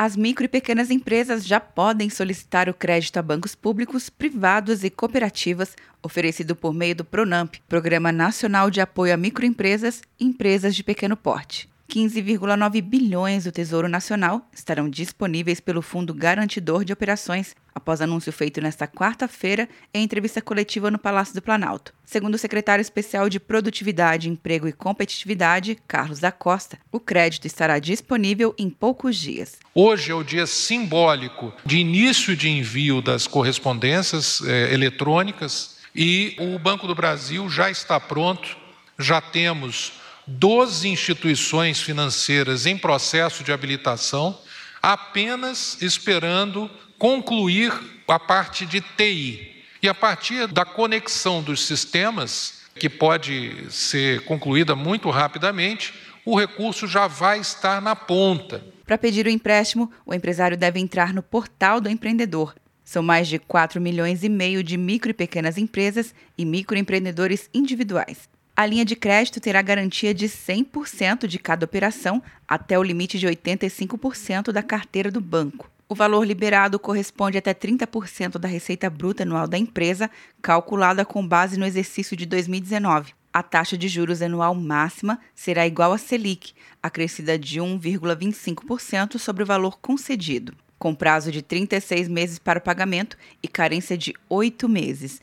As micro e pequenas empresas já podem solicitar o crédito a bancos públicos, privados e cooperativas, oferecido por meio do PRONAMP, Programa Nacional de Apoio a Microempresas e Empresas de Pequeno Porte. 15,9 bilhões do Tesouro Nacional estarão disponíveis pelo Fundo Garantidor de Operações, após anúncio feito nesta quarta-feira em entrevista coletiva no Palácio do Planalto. Segundo o secretário especial de Produtividade, Emprego e Competitividade, Carlos da Costa, o crédito estará disponível em poucos dias. Hoje é o dia simbólico de início de envio das correspondências eh, eletrônicas e o Banco do Brasil já está pronto, já temos 12 instituições financeiras em processo de habilitação, apenas esperando concluir a parte de TI. E a partir da conexão dos sistemas, que pode ser concluída muito rapidamente, o recurso já vai estar na ponta. Para pedir o empréstimo, o empresário deve entrar no portal do empreendedor. São mais de 4 milhões e meio de micro e pequenas empresas e microempreendedores individuais. A linha de crédito terá garantia de 100% de cada operação até o limite de 85% da carteira do banco. O valor liberado corresponde até 30% da receita bruta anual da empresa, calculada com base no exercício de 2019. A taxa de juros anual máxima será igual à Selic, acrescida de 1,25% sobre o valor concedido, com prazo de 36 meses para o pagamento e carência de 8 meses,